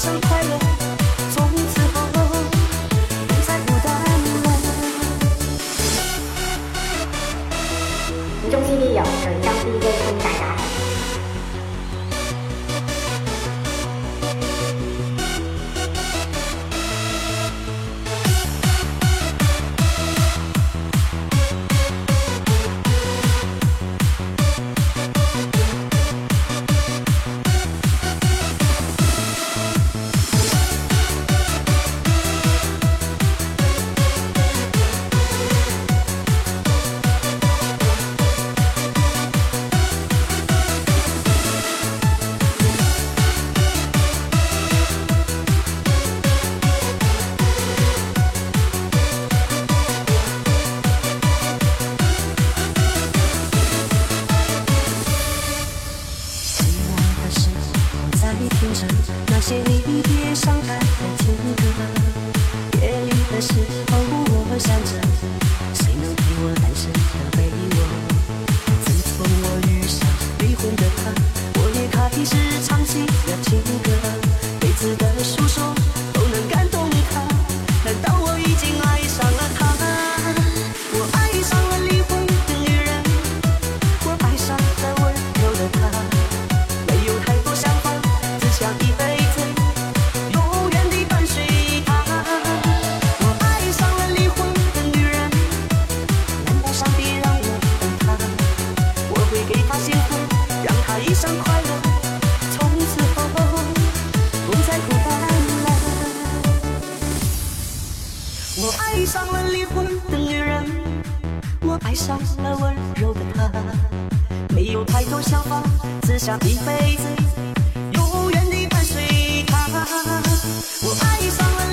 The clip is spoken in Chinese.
从此后不再孤单了。你中 CD 有有一张 DJ 空仔打。你听着那些离别伤感的情歌，夜里的时候我想着，谁能陪我单身的被窝？自从我遇上离婚的他，我也开始唱起了情歌，每次的诉说上了离婚的女人，我爱上了温柔的她。没有太多想法，只想一辈子永远的伴随她。我爱上了